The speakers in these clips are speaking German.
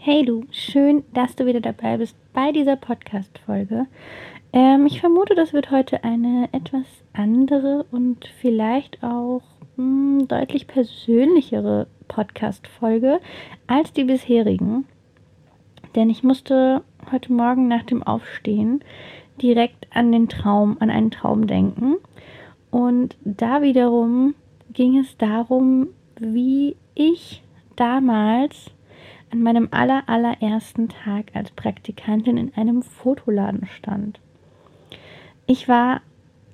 Hey du, schön, dass du wieder dabei bist bei dieser Podcast-Folge. Ähm, ich vermute, das wird heute eine etwas andere und vielleicht auch mh, hm, deutlich persönlichere Podcast-Folge als die bisherigen. Denn ich musste heute Morgen nach dem Aufstehen direkt an den Traum, an einen Traum denken. Und da wiederum ging es darum, wie ich damals an meinem aller, Tag als Praktikantin in einem Fotoladen stand. Ich war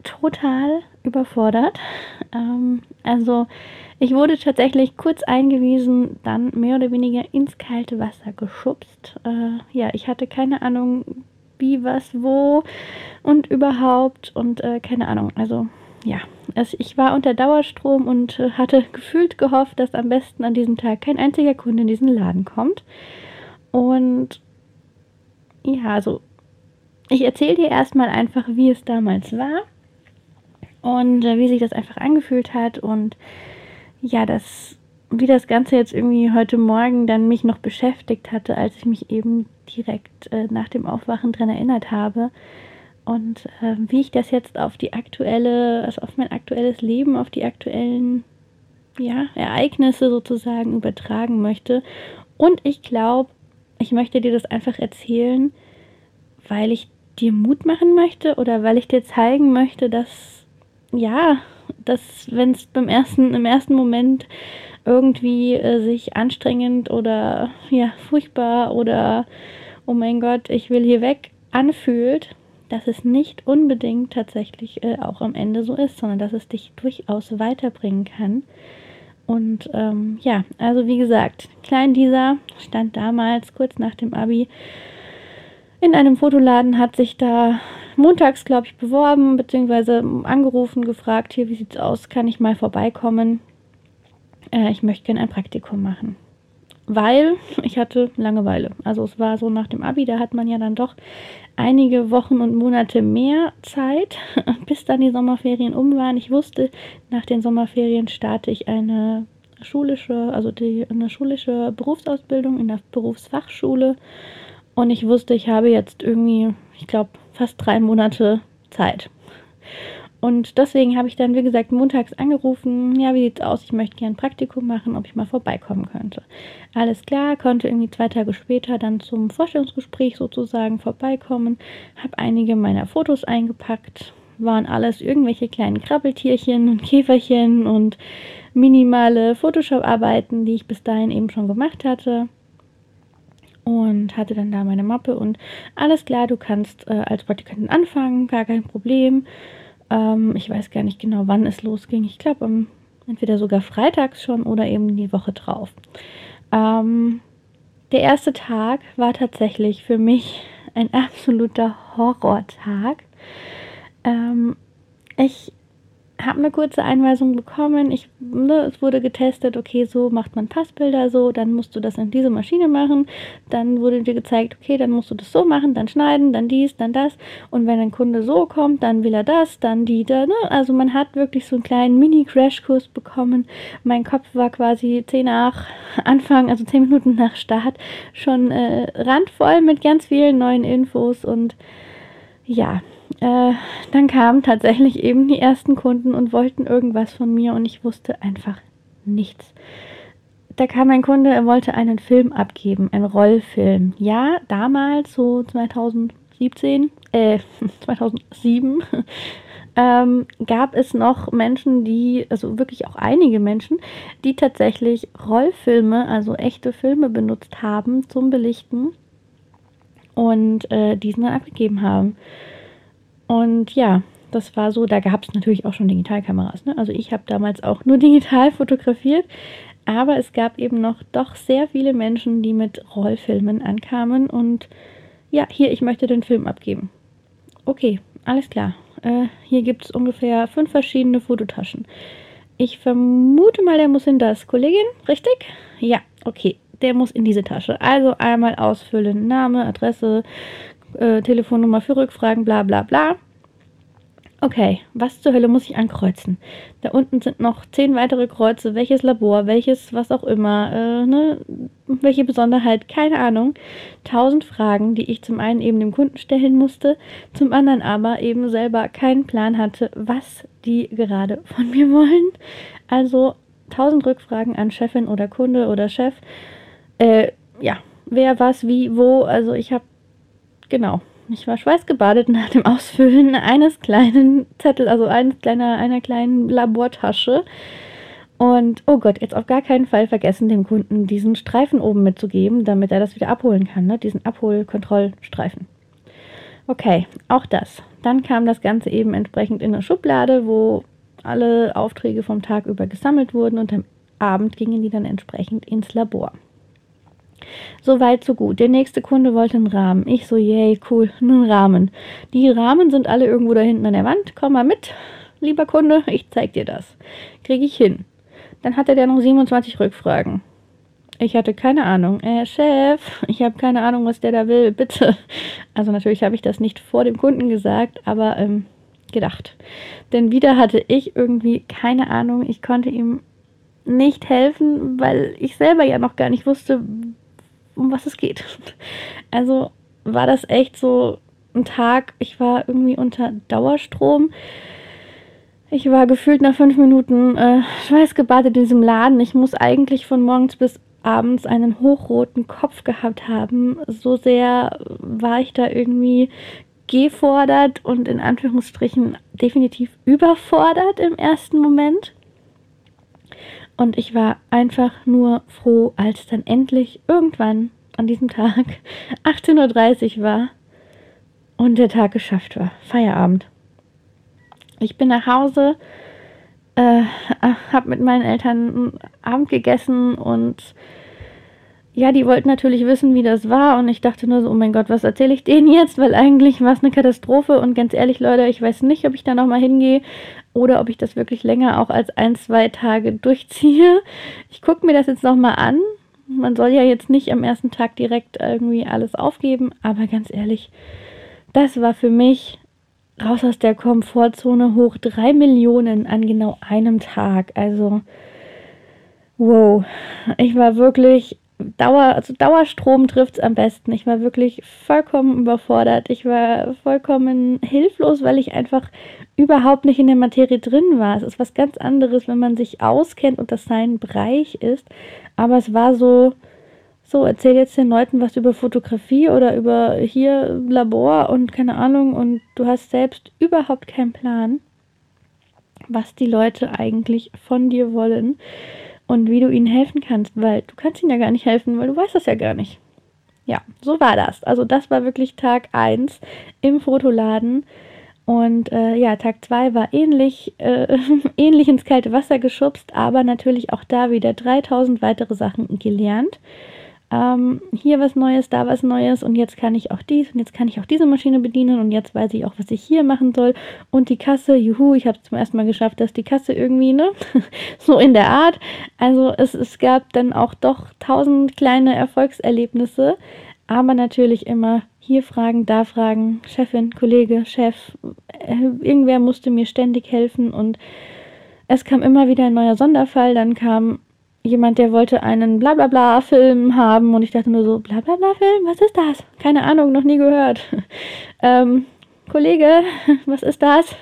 total überfordert. Ähm, also ich wurde tatsächlich kurz eingewiesen, dann mehr oder weniger ins kalte Wasser geschubst. Äh, ja, ich hatte keine Ahnung, wie, was, wo und überhaupt und äh, keine Ahnung. Also ja, also ich war unter Dauerstrom und äh, hatte gefühlt gehofft, dass am besten an diesem Tag kein einziger Kunde in diesen Laden kommt. Und ja, also ich erzähle dir erstmal einfach, wie es damals war und äh, wie sich das einfach angefühlt hat und ja, das wie das Ganze jetzt irgendwie heute Morgen dann mich noch beschäftigt hatte, als ich mich eben direkt äh, nach dem Aufwachen dran erinnert habe, und äh, wie ich das jetzt auf die aktuelle, also auf mein aktuelles Leben, auf die aktuellen ja, Ereignisse sozusagen übertragen möchte. Und ich glaube, ich möchte dir das einfach erzählen, weil ich dir Mut machen möchte oder weil ich dir zeigen möchte, dass ja, dass wenn es beim ersten, im ersten Moment irgendwie äh, sich anstrengend oder ja, furchtbar oder oh mein Gott, ich will hier weg anfühlt, dass es nicht unbedingt tatsächlich äh, auch am Ende so ist, sondern dass es dich durchaus weiterbringen kann. Und ähm, ja, also wie gesagt, Klein dieser stand damals kurz nach dem Abi in einem Fotoladen, hat sich da montags, glaube ich, beworben, beziehungsweise angerufen, gefragt, hier, wie sieht's aus, kann ich mal vorbeikommen? Äh, ich möchte gerne ein Praktikum machen weil ich hatte Langeweile. Also es war so nach dem Abi, da hat man ja dann doch einige Wochen und Monate mehr Zeit, bis dann die Sommerferien um waren. Ich wusste, nach den Sommerferien starte ich eine schulische, also die, eine schulische Berufsausbildung in der Berufsfachschule. Und ich wusste, ich habe jetzt irgendwie, ich glaube, fast drei Monate Zeit. Und deswegen habe ich dann, wie gesagt, montags angerufen, ja, wie sieht's aus? Ich möchte gerne ein Praktikum machen, ob ich mal vorbeikommen könnte. Alles klar, konnte irgendwie zwei Tage später dann zum Vorstellungsgespräch sozusagen vorbeikommen, habe einige meiner Fotos eingepackt, waren alles irgendwelche kleinen Krabbeltierchen und Käferchen und minimale Photoshop-Arbeiten, die ich bis dahin eben schon gemacht hatte und hatte dann da meine Mappe und alles klar, du kannst äh, als Praktikantin anfangen, gar kein Problem. Ähm, ich weiß gar nicht genau, wann es losging. Ich glaube, um, entweder sogar freitags schon oder eben die Woche drauf. Ähm, der erste Tag war tatsächlich für mich ein absoluter Horrortag. Ähm, ich habe eine kurze Einweisung bekommen. Ich, ne, es wurde getestet, okay, so macht man Passbilder so, dann musst du das in diese Maschine machen. Dann wurde dir gezeigt, okay, dann musst du das so machen, dann schneiden, dann dies, dann das. Und wenn ein Kunde so kommt, dann will er das, dann die, da, ne? Also man hat wirklich so einen kleinen Mini-Crashkurs bekommen. Mein Kopf war quasi zehn nach Anfang, also zehn Minuten nach Start, schon äh, randvoll mit ganz vielen neuen Infos und ja, äh, dann kamen tatsächlich eben die ersten Kunden und wollten irgendwas von mir und ich wusste einfach nichts. Da kam ein Kunde, er wollte einen Film abgeben, einen Rollfilm. Ja, damals, so 2017, äh, 2007, ähm, gab es noch Menschen, die, also wirklich auch einige Menschen, die tatsächlich Rollfilme, also echte Filme benutzt haben zum Belichten und äh, diesen dann abgegeben haben. Und ja, das war so, da gab es natürlich auch schon Digitalkameras. Ne? Also ich habe damals auch nur digital fotografiert, aber es gab eben noch doch sehr viele Menschen, die mit Rollfilmen ankamen und ja, hier, ich möchte den Film abgeben. Okay, alles klar. Äh, hier gibt es ungefähr fünf verschiedene Fototaschen. Ich vermute mal, der muss in das. Kollegin, richtig? Ja, okay. Der muss in diese Tasche. Also einmal ausfüllen. Name, Adresse, äh, Telefonnummer für Rückfragen, bla bla bla. Okay, was zur Hölle muss ich ankreuzen? Da unten sind noch zehn weitere Kreuze. Welches Labor, welches, was auch immer, äh, ne? welche Besonderheit, keine Ahnung. Tausend Fragen, die ich zum einen eben dem Kunden stellen musste, zum anderen aber eben selber keinen Plan hatte, was die gerade von mir wollen. Also tausend Rückfragen an Chefin oder Kunde oder Chef. Äh, ja, wer, was, wie, wo. Also ich habe, genau, ich war schweißgebadet nach dem Ausfüllen eines kleinen Zettel, also eines kleiner, einer kleinen Labortasche. Und oh Gott, jetzt auf gar keinen Fall vergessen, dem Kunden diesen Streifen oben mitzugeben, damit er das wieder abholen kann, ne? diesen Abholkontrollstreifen. Okay, auch das. Dann kam das Ganze eben entsprechend in eine Schublade, wo alle Aufträge vom Tag über gesammelt wurden und am Abend gingen die dann entsprechend ins Labor. So weit, so gut. Der nächste Kunde wollte einen Rahmen. Ich so, yay, cool, einen Rahmen. Die Rahmen sind alle irgendwo da hinten an der Wand. Komm mal mit, lieber Kunde, ich zeig dir das. Kriege ich hin. Dann hatte der noch 27 Rückfragen. Ich hatte keine Ahnung. Äh, Chef, ich habe keine Ahnung, was der da will, bitte. Also natürlich habe ich das nicht vor dem Kunden gesagt, aber ähm, gedacht. Denn wieder hatte ich irgendwie keine Ahnung. Ich konnte ihm nicht helfen, weil ich selber ja noch gar nicht wusste, um was es geht. Also war das echt so ein Tag, ich war irgendwie unter Dauerstrom. Ich war gefühlt nach fünf Minuten äh, schweißgebadet in diesem Laden. Ich muss eigentlich von morgens bis abends einen hochroten Kopf gehabt haben. So sehr war ich da irgendwie gefordert und in Anführungsstrichen definitiv überfordert im ersten Moment. Und ich war einfach nur froh, als dann endlich irgendwann an diesem Tag 18.30 Uhr war und der Tag geschafft war. Feierabend. Ich bin nach Hause, äh, habe mit meinen Eltern Abend gegessen und ja, die wollten natürlich wissen, wie das war. Und ich dachte nur so, oh mein Gott, was erzähle ich denen jetzt? Weil eigentlich war es eine Katastrophe. Und ganz ehrlich, Leute, ich weiß nicht, ob ich da nochmal hingehe oder ob ich das wirklich länger auch als ein, zwei Tage durchziehe. Ich gucke mir das jetzt nochmal an. Man soll ja jetzt nicht am ersten Tag direkt irgendwie alles aufgeben. Aber ganz ehrlich, das war für mich raus aus der Komfortzone hoch drei Millionen an genau einem Tag. Also, wow. Ich war wirklich Dauer, also Dauerstrom trifft es am besten. Ich war wirklich vollkommen überfordert. Ich war vollkommen hilflos, weil ich einfach überhaupt nicht in der Materie drin war. Es ist was ganz anderes, wenn man sich auskennt und das sein Bereich ist. Aber es war so, so, erzähl jetzt den Leuten was über Fotografie oder über hier Labor und keine Ahnung und du hast selbst überhaupt keinen Plan, was die Leute eigentlich von dir wollen und wie du ihnen helfen kannst, weil du kannst ihnen ja gar nicht helfen, weil du weißt das ja gar nicht. Ja, so war das. Also das war wirklich Tag 1 im Fotoladen. Und äh, ja, Tag 2 war ähnlich, äh, ähnlich ins kalte Wasser geschubst, aber natürlich auch da wieder 3000 weitere Sachen gelernt ähm, hier was Neues, da was Neues und jetzt kann ich auch dies und jetzt kann ich auch diese Maschine bedienen und jetzt weiß ich auch, was ich hier machen soll. Und die Kasse, juhu, ich habe es zum ersten Mal geschafft, dass die Kasse irgendwie, ne, so in der Art. Also es, es gab dann auch doch tausend kleine Erfolgserlebnisse, aber natürlich immer hier fragen, da fragen, Chefin, Kollege, Chef, äh, irgendwer musste mir ständig helfen und es kam immer wieder ein neuer Sonderfall, dann kam jemand, der wollte einen Blablabla-Film haben und ich dachte nur so, Blablabla-Film, was ist das? Keine Ahnung, noch nie gehört. ähm, Kollege, was ist das?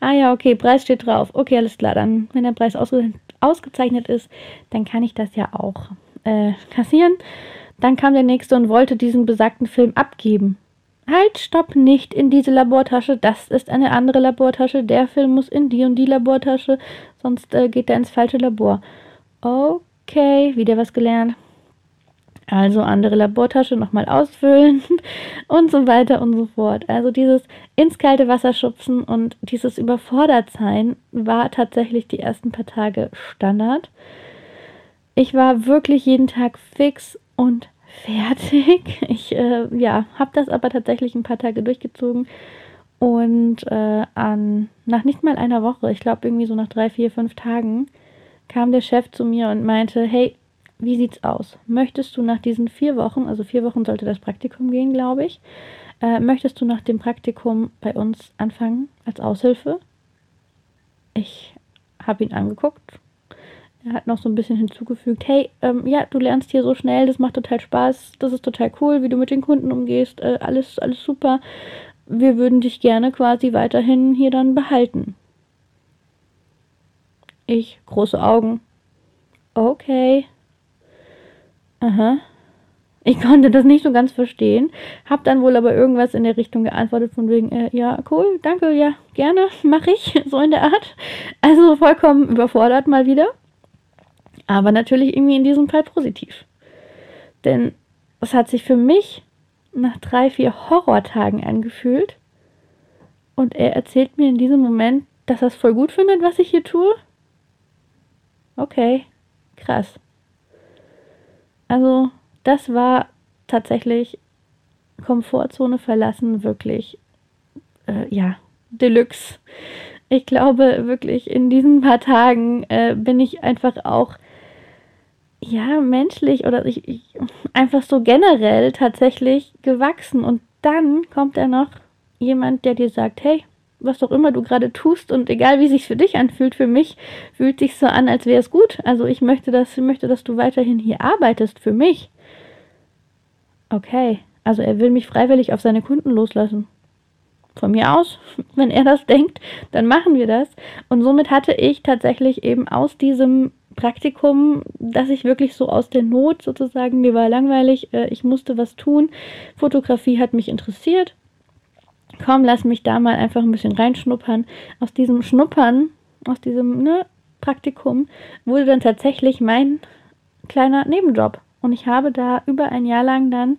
ah ja, okay, Preis steht drauf. Okay, alles klar, dann, wenn der Preis ausge ausgezeichnet ist, dann kann ich das ja auch äh, kassieren. Dann kam der nächste und wollte diesen besagten Film abgeben. Halt, stopp, nicht in diese Labortasche. Das ist eine andere Labortasche. Der Film muss in die und die Labortasche, sonst äh, geht er ins falsche Labor. Okay, wieder was gelernt. Also andere Labortasche nochmal ausfüllen und so weiter und so fort. Also dieses ins kalte Wasser schubsen und dieses Überfordertsein war tatsächlich die ersten paar Tage Standard. Ich war wirklich jeden Tag fix und fertig. Ich äh, ja, habe das aber tatsächlich ein paar Tage durchgezogen und äh, an, nach nicht mal einer Woche, ich glaube irgendwie so nach drei, vier, fünf Tagen, kam der Chef zu mir und meinte, hey, wie sieht's aus? Möchtest du nach diesen vier Wochen, also vier Wochen sollte das Praktikum gehen, glaube ich, äh, möchtest du nach dem Praktikum bei uns anfangen als Aushilfe? Ich habe ihn angeguckt. Er hat noch so ein bisschen hinzugefügt, hey, ähm, ja, du lernst hier so schnell, das macht total Spaß, das ist total cool, wie du mit den Kunden umgehst, äh, alles, alles super. Wir würden dich gerne quasi weiterhin hier dann behalten. Ich, große Augen. Okay. Aha. Ich konnte das nicht so ganz verstehen, hab dann wohl aber irgendwas in der Richtung geantwortet von wegen, äh, ja, cool, danke, ja, gerne, mache ich, so in der Art. Also vollkommen überfordert mal wieder. Aber natürlich irgendwie in diesem Fall positiv. Denn es hat sich für mich nach drei, vier Horrortagen angefühlt. Und er erzählt mir in diesem Moment, dass er es voll gut findet, was ich hier tue. Okay, krass. Also, das war tatsächlich Komfortzone verlassen, wirklich, äh, ja, Deluxe. Ich glaube wirklich, in diesen paar Tagen äh, bin ich einfach auch, ja, menschlich oder ich, ich, einfach so generell tatsächlich gewachsen. Und dann kommt da noch jemand, der dir sagt, hey, was auch immer du gerade tust und egal wie sich für dich anfühlt, für mich fühlt sich so an, als wäre es gut. Also ich möchte, dass möchte, dass du weiterhin hier arbeitest für mich. Okay, also er will mich freiwillig auf seine Kunden loslassen. Von mir aus, wenn er das denkt, dann machen wir das. Und somit hatte ich tatsächlich eben aus diesem Praktikum, dass ich wirklich so aus der Not sozusagen, mir war langweilig, äh, ich musste was tun. Fotografie hat mich interessiert komm, lass mich da mal einfach ein bisschen reinschnuppern. Aus diesem Schnuppern, aus diesem ne, Praktikum, wurde dann tatsächlich mein kleiner Nebenjob. Und ich habe da über ein Jahr lang dann,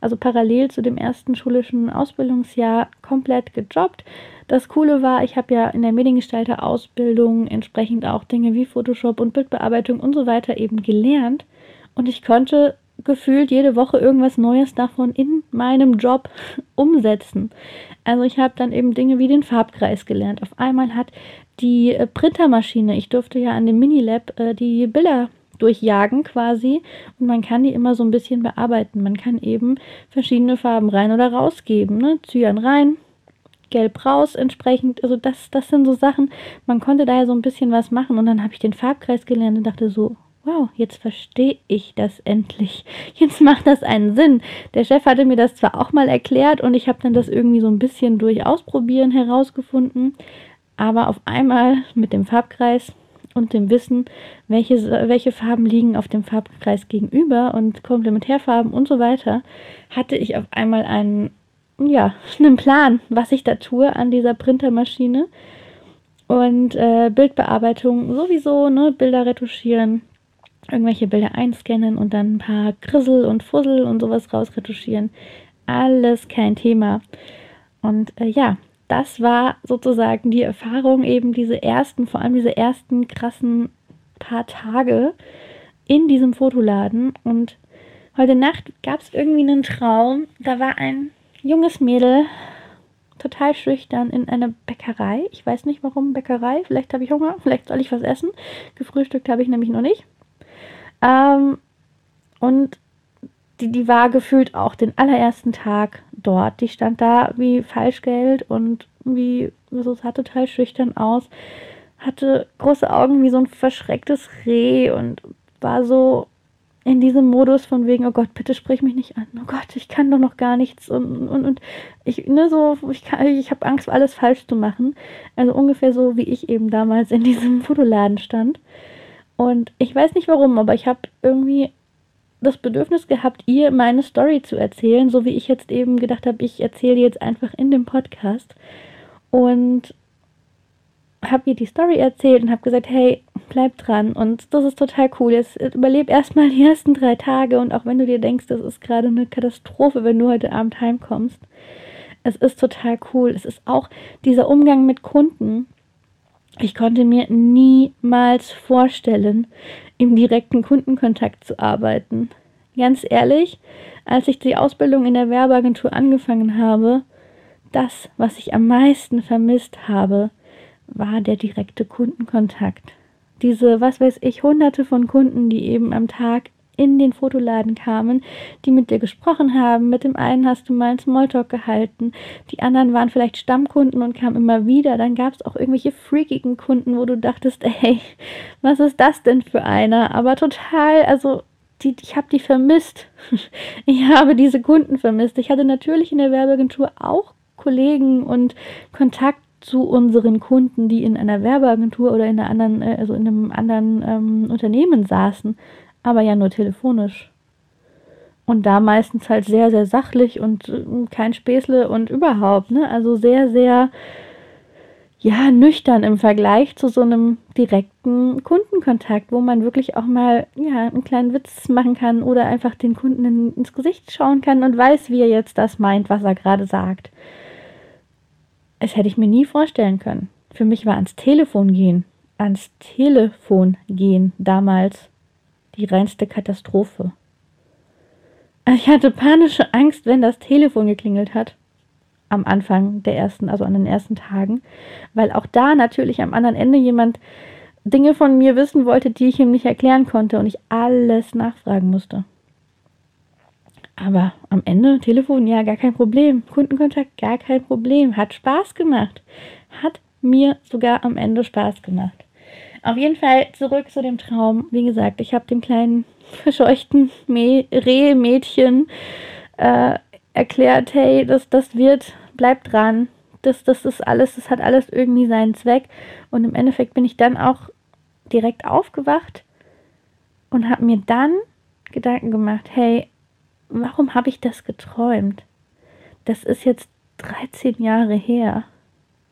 also parallel zu dem ersten schulischen Ausbildungsjahr, komplett gejobbt. Das Coole war, ich habe ja in der Mediengestalter-Ausbildung entsprechend auch Dinge wie Photoshop und Bildbearbeitung und so weiter eben gelernt. Und ich konnte gefühlt jede Woche irgendwas Neues davon in meinem Job umsetzen. Also ich habe dann eben Dinge wie den Farbkreis gelernt. Auf einmal hat die äh, Printermaschine, ich durfte ja an dem Minilab äh, die Bilder durchjagen quasi und man kann die immer so ein bisschen bearbeiten. Man kann eben verschiedene Farben rein oder rausgeben. Ne? Cyan rein, gelb raus entsprechend. Also das, das sind so Sachen, man konnte da ja so ein bisschen was machen und dann habe ich den Farbkreis gelernt und dachte so, wow, jetzt verstehe ich das endlich. Jetzt macht das einen Sinn. Der Chef hatte mir das zwar auch mal erklärt und ich habe dann das irgendwie so ein bisschen durch Ausprobieren herausgefunden, aber auf einmal mit dem Farbkreis und dem Wissen, welche, welche Farben liegen auf dem Farbkreis gegenüber und Komplementärfarben und so weiter, hatte ich auf einmal einen, ja, einen Plan, was ich da tue an dieser Printermaschine. Und äh, Bildbearbeitung sowieso, ne, Bilder retuschieren, irgendwelche Bilder einscannen und dann ein paar Grissel und Fussel und sowas rausretuschieren. Alles kein Thema. Und äh, ja, das war sozusagen die Erfahrung, eben diese ersten, vor allem diese ersten krassen paar Tage in diesem Fotoladen. Und heute Nacht gab es irgendwie einen Traum. Da war ein junges Mädel, total schüchtern, in einer Bäckerei. Ich weiß nicht warum Bäckerei. Vielleicht habe ich Hunger, vielleicht soll ich was essen. Gefrühstückt habe ich nämlich noch nicht. Ähm, und die, die war gefühlt auch den allerersten Tag dort. Die stand da wie Falschgeld und wie, so sah total schüchtern aus. Hatte große Augen wie so ein verschrecktes Reh und war so in diesem Modus von wegen, oh Gott, bitte sprich mich nicht an. Oh Gott, ich kann doch noch gar nichts und, und, und ich, ne, so, ich ich habe Angst, alles falsch zu machen. Also ungefähr so, wie ich eben damals in diesem Fotoladen stand. Und ich weiß nicht warum, aber ich habe irgendwie das Bedürfnis gehabt, ihr meine Story zu erzählen, so wie ich jetzt eben gedacht habe, ich erzähle jetzt einfach in dem Podcast. Und habe ihr die Story erzählt und habe gesagt, hey, bleib dran und das ist total cool. Jetzt überleb erstmal die ersten drei Tage und auch wenn du dir denkst, das ist gerade eine Katastrophe, wenn du heute Abend heimkommst. Es ist total cool. Es ist auch dieser Umgang mit Kunden. Ich konnte mir niemals vorstellen, im direkten Kundenkontakt zu arbeiten. ganz ehrlich, als ich die Ausbildung in der Werbeagentur angefangen habe, das, was ich am meisten vermisst habe, war der direkte Kundenkontakt. Diese, was weiß ich, hunderte von Kunden, die eben am Tag in den Fotoladen kamen, die mit dir gesprochen haben. Mit dem einen hast du mal einen Smalltalk gehalten, die anderen waren vielleicht Stammkunden und kamen immer wieder. Dann gab es auch irgendwelche freakigen Kunden, wo du dachtest, ey, was ist das denn für einer? Aber total, also die, ich habe die vermisst. Ich habe diese Kunden vermisst. Ich hatte natürlich in der Werbeagentur auch Kollegen und Kontakt zu unseren Kunden, die in einer Werbeagentur oder in einer anderen, äh, also in einem anderen ähm, Unternehmen saßen aber ja nur telefonisch. Und da meistens halt sehr, sehr sachlich und äh, kein Späßle und überhaupt, ne? Also sehr, sehr, ja, nüchtern im Vergleich zu so einem direkten Kundenkontakt, wo man wirklich auch mal, ja, einen kleinen Witz machen kann oder einfach den Kunden in, ins Gesicht schauen kann und weiß, wie er jetzt das meint, was er gerade sagt. Es hätte ich mir nie vorstellen können. Für mich war ans Telefon gehen, ans Telefon gehen damals die reinste Katastrophe. Ich hatte panische Angst, wenn das Telefon geklingelt hat. Am Anfang der ersten, also an den ersten Tagen. Weil auch da natürlich am anderen Ende jemand Dinge von mir wissen wollte, die ich ihm nicht erklären konnte und ich alles nachfragen musste. Aber am Ende Telefon, ja, gar kein Problem. Kundenkontakt, gar kein Problem. Hat Spaß gemacht. Hat mir sogar am Ende Spaß gemacht. Auf jeden Fall zurück zu dem Traum. Wie gesagt, ich habe dem kleinen verscheuchten Rehmädchen äh, erklärt, hey, das, das wird, bleib dran. Das, das ist alles, das hat alles irgendwie seinen Zweck. Und im Endeffekt bin ich dann auch direkt aufgewacht und habe mir dann Gedanken gemacht, hey, warum habe ich das geträumt? Das ist jetzt 13 Jahre her.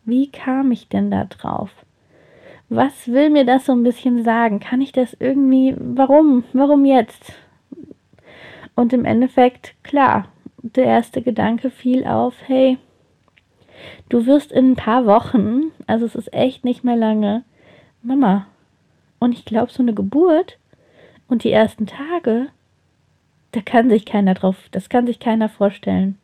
Wie kam ich denn da drauf? Was will mir das so ein bisschen sagen? Kann ich das irgendwie, warum, warum jetzt? Und im Endeffekt, klar, der erste Gedanke fiel auf, hey, du wirst in ein paar Wochen, also es ist echt nicht mehr lange, Mama. Und ich glaube, so eine Geburt und die ersten Tage, da kann sich keiner drauf, das kann sich keiner vorstellen.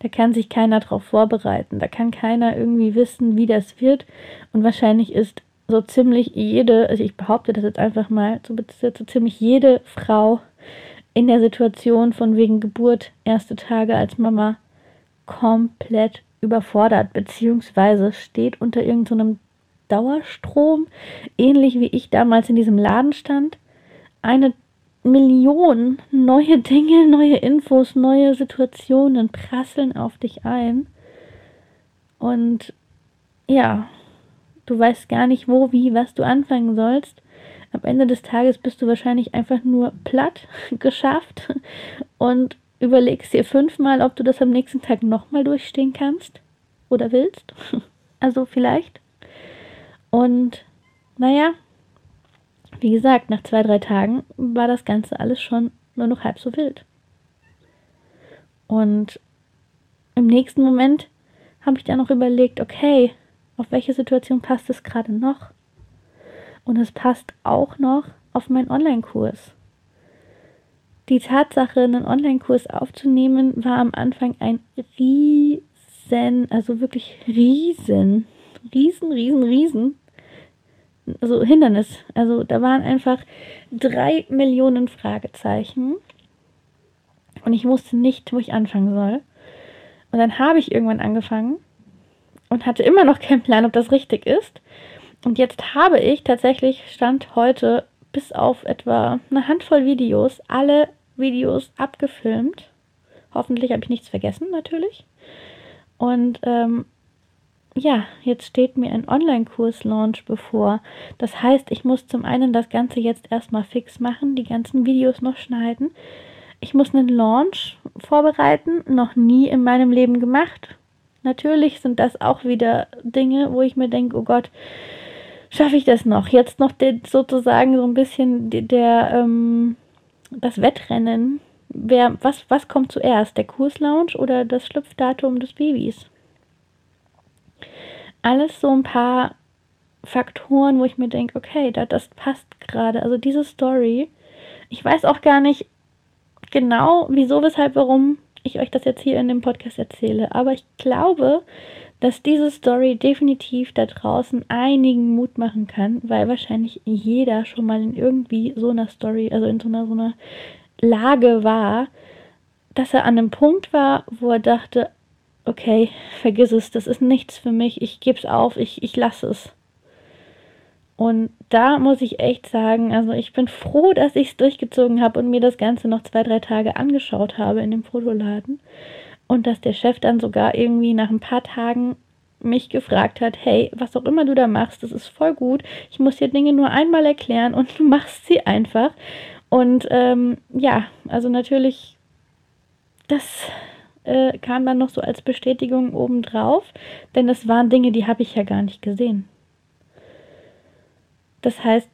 Da kann sich keiner drauf vorbereiten. Da kann keiner irgendwie wissen, wie das wird. Und wahrscheinlich ist so ziemlich jede, also ich behaupte das jetzt einfach mal, so, so ziemlich jede Frau in der Situation von wegen Geburt, erste Tage als Mama, komplett überfordert, beziehungsweise steht unter irgendeinem so Dauerstrom, ähnlich wie ich damals in diesem Laden stand. Eine Million neue Dinge, neue Infos, neue Situationen prasseln auf dich ein. Und ja, Du weißt gar nicht, wo, wie, was du anfangen sollst. Am Ende des Tages bist du wahrscheinlich einfach nur platt geschafft und überlegst dir fünfmal, ob du das am nächsten Tag nochmal durchstehen kannst oder willst. Also vielleicht. Und naja, wie gesagt, nach zwei, drei Tagen war das Ganze alles schon nur noch halb so wild. Und im nächsten Moment habe ich dann noch überlegt, okay, auf welche Situation passt es gerade noch? Und es passt auch noch auf meinen Online-Kurs. Die Tatsache, einen Online-Kurs aufzunehmen, war am Anfang ein riesen, also wirklich riesen, riesen, riesen, riesen, also Hindernis. Also da waren einfach drei Millionen Fragezeichen. Und ich wusste nicht, wo ich anfangen soll. Und dann habe ich irgendwann angefangen und hatte immer noch keinen Plan, ob das richtig ist. Und jetzt habe ich tatsächlich, stand heute bis auf etwa eine Handvoll Videos, alle Videos abgefilmt. Hoffentlich habe ich nichts vergessen, natürlich. Und ähm, ja, jetzt steht mir ein Online-Kurs-Launch bevor. Das heißt, ich muss zum einen das Ganze jetzt erstmal fix machen, die ganzen Videos noch schneiden. Ich muss einen Launch vorbereiten, noch nie in meinem Leben gemacht. Natürlich sind das auch wieder Dinge, wo ich mir denke, oh Gott, schaffe ich das noch? Jetzt noch den, sozusagen so ein bisschen der, der ähm, das Wettrennen. Wer, was, was kommt zuerst? Der Kurslaunch oder das Schlüpfdatum des Babys? Alles so ein paar Faktoren, wo ich mir denke, okay, da, das passt gerade. Also diese Story, ich weiß auch gar nicht, genau, wieso, weshalb, warum ich euch das jetzt hier in dem Podcast erzähle. Aber ich glaube, dass diese Story definitiv da draußen einigen Mut machen kann, weil wahrscheinlich jeder schon mal in irgendwie so einer Story, also in so einer, so einer Lage war, dass er an einem Punkt war, wo er dachte, okay, vergiss es, das ist nichts für mich, ich gebe es auf, ich, ich lasse es. Und da muss ich echt sagen, also ich bin froh, dass ich es durchgezogen habe und mir das Ganze noch zwei, drei Tage angeschaut habe in dem Fotoladen. Und dass der Chef dann sogar irgendwie nach ein paar Tagen mich gefragt hat, hey, was auch immer du da machst, das ist voll gut. Ich muss dir Dinge nur einmal erklären und du machst sie einfach. Und ähm, ja, also natürlich, das äh, kam dann noch so als Bestätigung obendrauf, denn das waren Dinge, die habe ich ja gar nicht gesehen. Das heißt,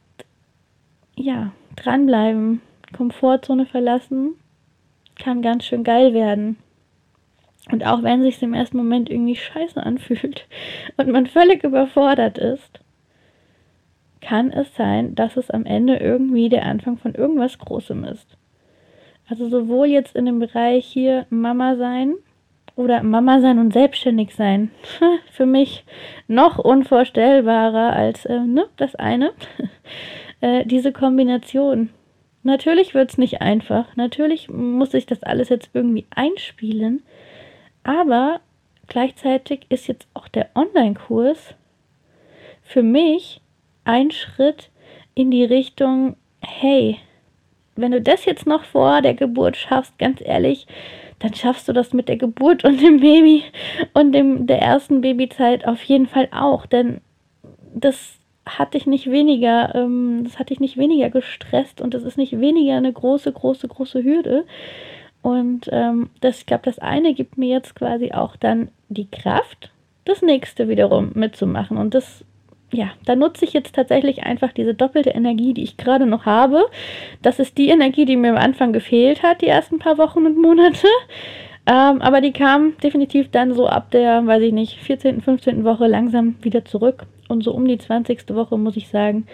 ja, dranbleiben, Komfortzone verlassen, kann ganz schön geil werden. Und auch wenn sich im ersten Moment irgendwie scheiße anfühlt und man völlig überfordert ist, kann es sein, dass es am Ende irgendwie der Anfang von irgendwas Großem ist. Also sowohl jetzt in dem Bereich hier Mama sein oder Mama sein und selbstständig sein. Für mich noch unvorstellbarer als äh, ne, das eine. äh, diese Kombination. Natürlich wird es nicht einfach. Natürlich muss ich das alles jetzt irgendwie einspielen. Aber gleichzeitig ist jetzt auch der Online-Kurs für mich ein Schritt in die Richtung, hey, wenn du das jetzt noch vor der Geburt schaffst, ganz ehrlich, dann schaffst du das mit der Geburt und dem Baby und dem, der ersten Babyzeit auf jeden Fall auch. Denn das hat dich nicht weniger, ähm, das hat dich nicht weniger gestresst und das ist nicht weniger eine große, große, große Hürde. Und ähm, das, ich glaube, das eine gibt mir jetzt quasi auch dann die Kraft, das nächste wiederum mitzumachen. Und das ja, da nutze ich jetzt tatsächlich einfach diese doppelte Energie, die ich gerade noch habe. Das ist die Energie, die mir am Anfang gefehlt hat, die ersten paar Wochen und Monate. Ähm, aber die kam definitiv dann so ab der, weiß ich nicht, 14., 15. Woche langsam wieder zurück. Und so um die 20. Woche, muss ich sagen,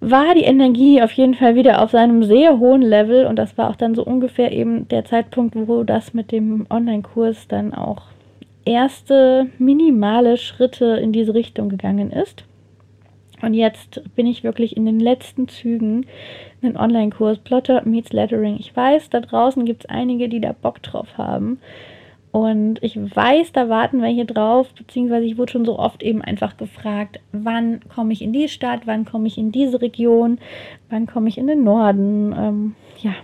war die Energie auf jeden Fall wieder auf seinem sehr hohen Level. Und das war auch dann so ungefähr eben der Zeitpunkt, wo das mit dem Online-Kurs dann auch erste minimale Schritte in diese Richtung gegangen ist. Und jetzt bin ich wirklich in den letzten Zügen einen Online-Kurs Plotter meets Lettering. Ich weiß, da draußen gibt es einige, die da Bock drauf haben. Und ich weiß, da warten welche drauf, beziehungsweise ich wurde schon so oft eben einfach gefragt, wann komme ich in die Stadt, wann komme ich in diese Region, wann komme ich in den Norden. Ähm, ja,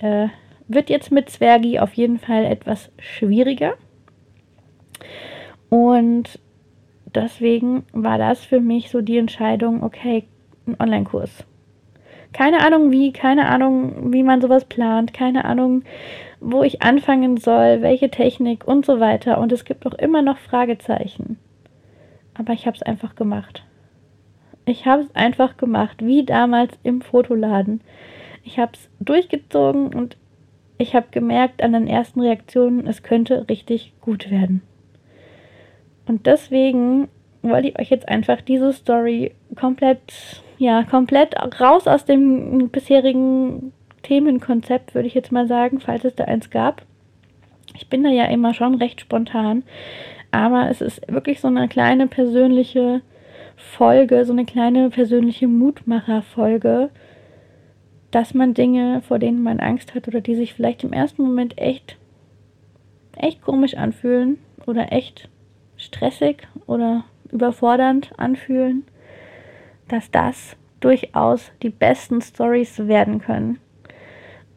äh, wird jetzt mit Zwergi auf jeden Fall etwas schwieriger. Und deswegen war das für mich so die Entscheidung, okay, ein Online-Kurs. Keine Ahnung wie, keine Ahnung, wie man sowas plant, keine Ahnung, wo ich anfangen soll, welche Technik und so weiter. Und es gibt auch immer noch Fragezeichen. Aber ich habe es einfach gemacht. Ich habe es einfach gemacht, wie damals im Fotoladen. Ich habe es durchgezogen und ich habe gemerkt an den ersten Reaktionen, es könnte richtig gut werden. Und deswegen wollte ich euch jetzt einfach diese Story komplett, ja, komplett raus aus dem bisherigen Themenkonzept, würde ich jetzt mal sagen, falls es da eins gab. Ich bin da ja immer schon recht spontan, aber es ist wirklich so eine kleine persönliche Folge, so eine kleine persönliche Mutmacher-Folge, dass man Dinge, vor denen man Angst hat oder die sich vielleicht im ersten Moment echt, echt komisch anfühlen oder echt stressig oder überfordernd anfühlen, dass das durchaus die besten Stories werden können.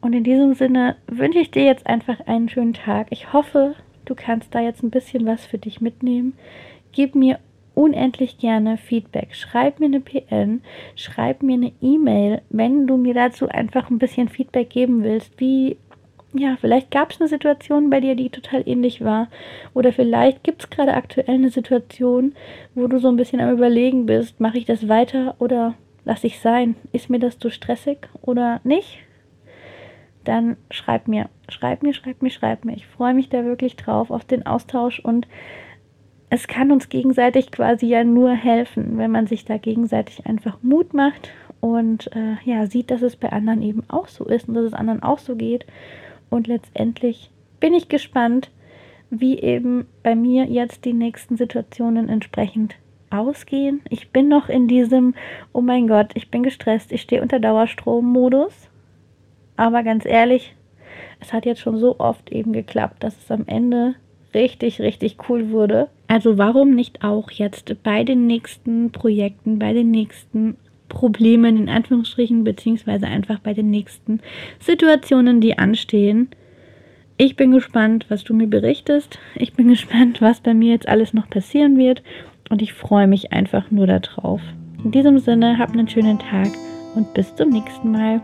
Und in diesem Sinne wünsche ich dir jetzt einfach einen schönen Tag. Ich hoffe, du kannst da jetzt ein bisschen was für dich mitnehmen. Gib mir unendlich gerne Feedback. Schreib mir eine PN, schreib mir eine E-Mail, wenn du mir dazu einfach ein bisschen Feedback geben willst. Wie ja, vielleicht gab es eine Situation bei dir, die total ähnlich war. Oder vielleicht gibt es gerade aktuell eine Situation, wo du so ein bisschen am Überlegen bist, mache ich das weiter oder lasse ich sein? Ist mir das zu stressig oder nicht? Dann schreib mir, schreib mir, schreib mir, schreib mir. Ich freue mich da wirklich drauf auf den Austausch und es kann uns gegenseitig quasi ja nur helfen, wenn man sich da gegenseitig einfach Mut macht und äh, ja, sieht, dass es bei anderen eben auch so ist und dass es anderen auch so geht. Und letztendlich bin ich gespannt, wie eben bei mir jetzt die nächsten Situationen entsprechend ausgehen. Ich bin noch in diesem, oh mein Gott, ich bin gestresst, ich stehe unter Dauerstrommodus. Aber ganz ehrlich, es hat jetzt schon so oft eben geklappt, dass es am Ende richtig, richtig cool wurde. Also warum nicht auch jetzt bei den nächsten Projekten, bei den nächsten Problemen in Anführungsstrichen, beziehungsweise einfach bei den nächsten Situationen, die anstehen. Ich bin gespannt, was du mir berichtest. Ich bin gespannt, was bei mir jetzt alles noch passieren wird. Und ich freue mich einfach nur darauf. In diesem Sinne, hab einen schönen Tag und bis zum nächsten Mal.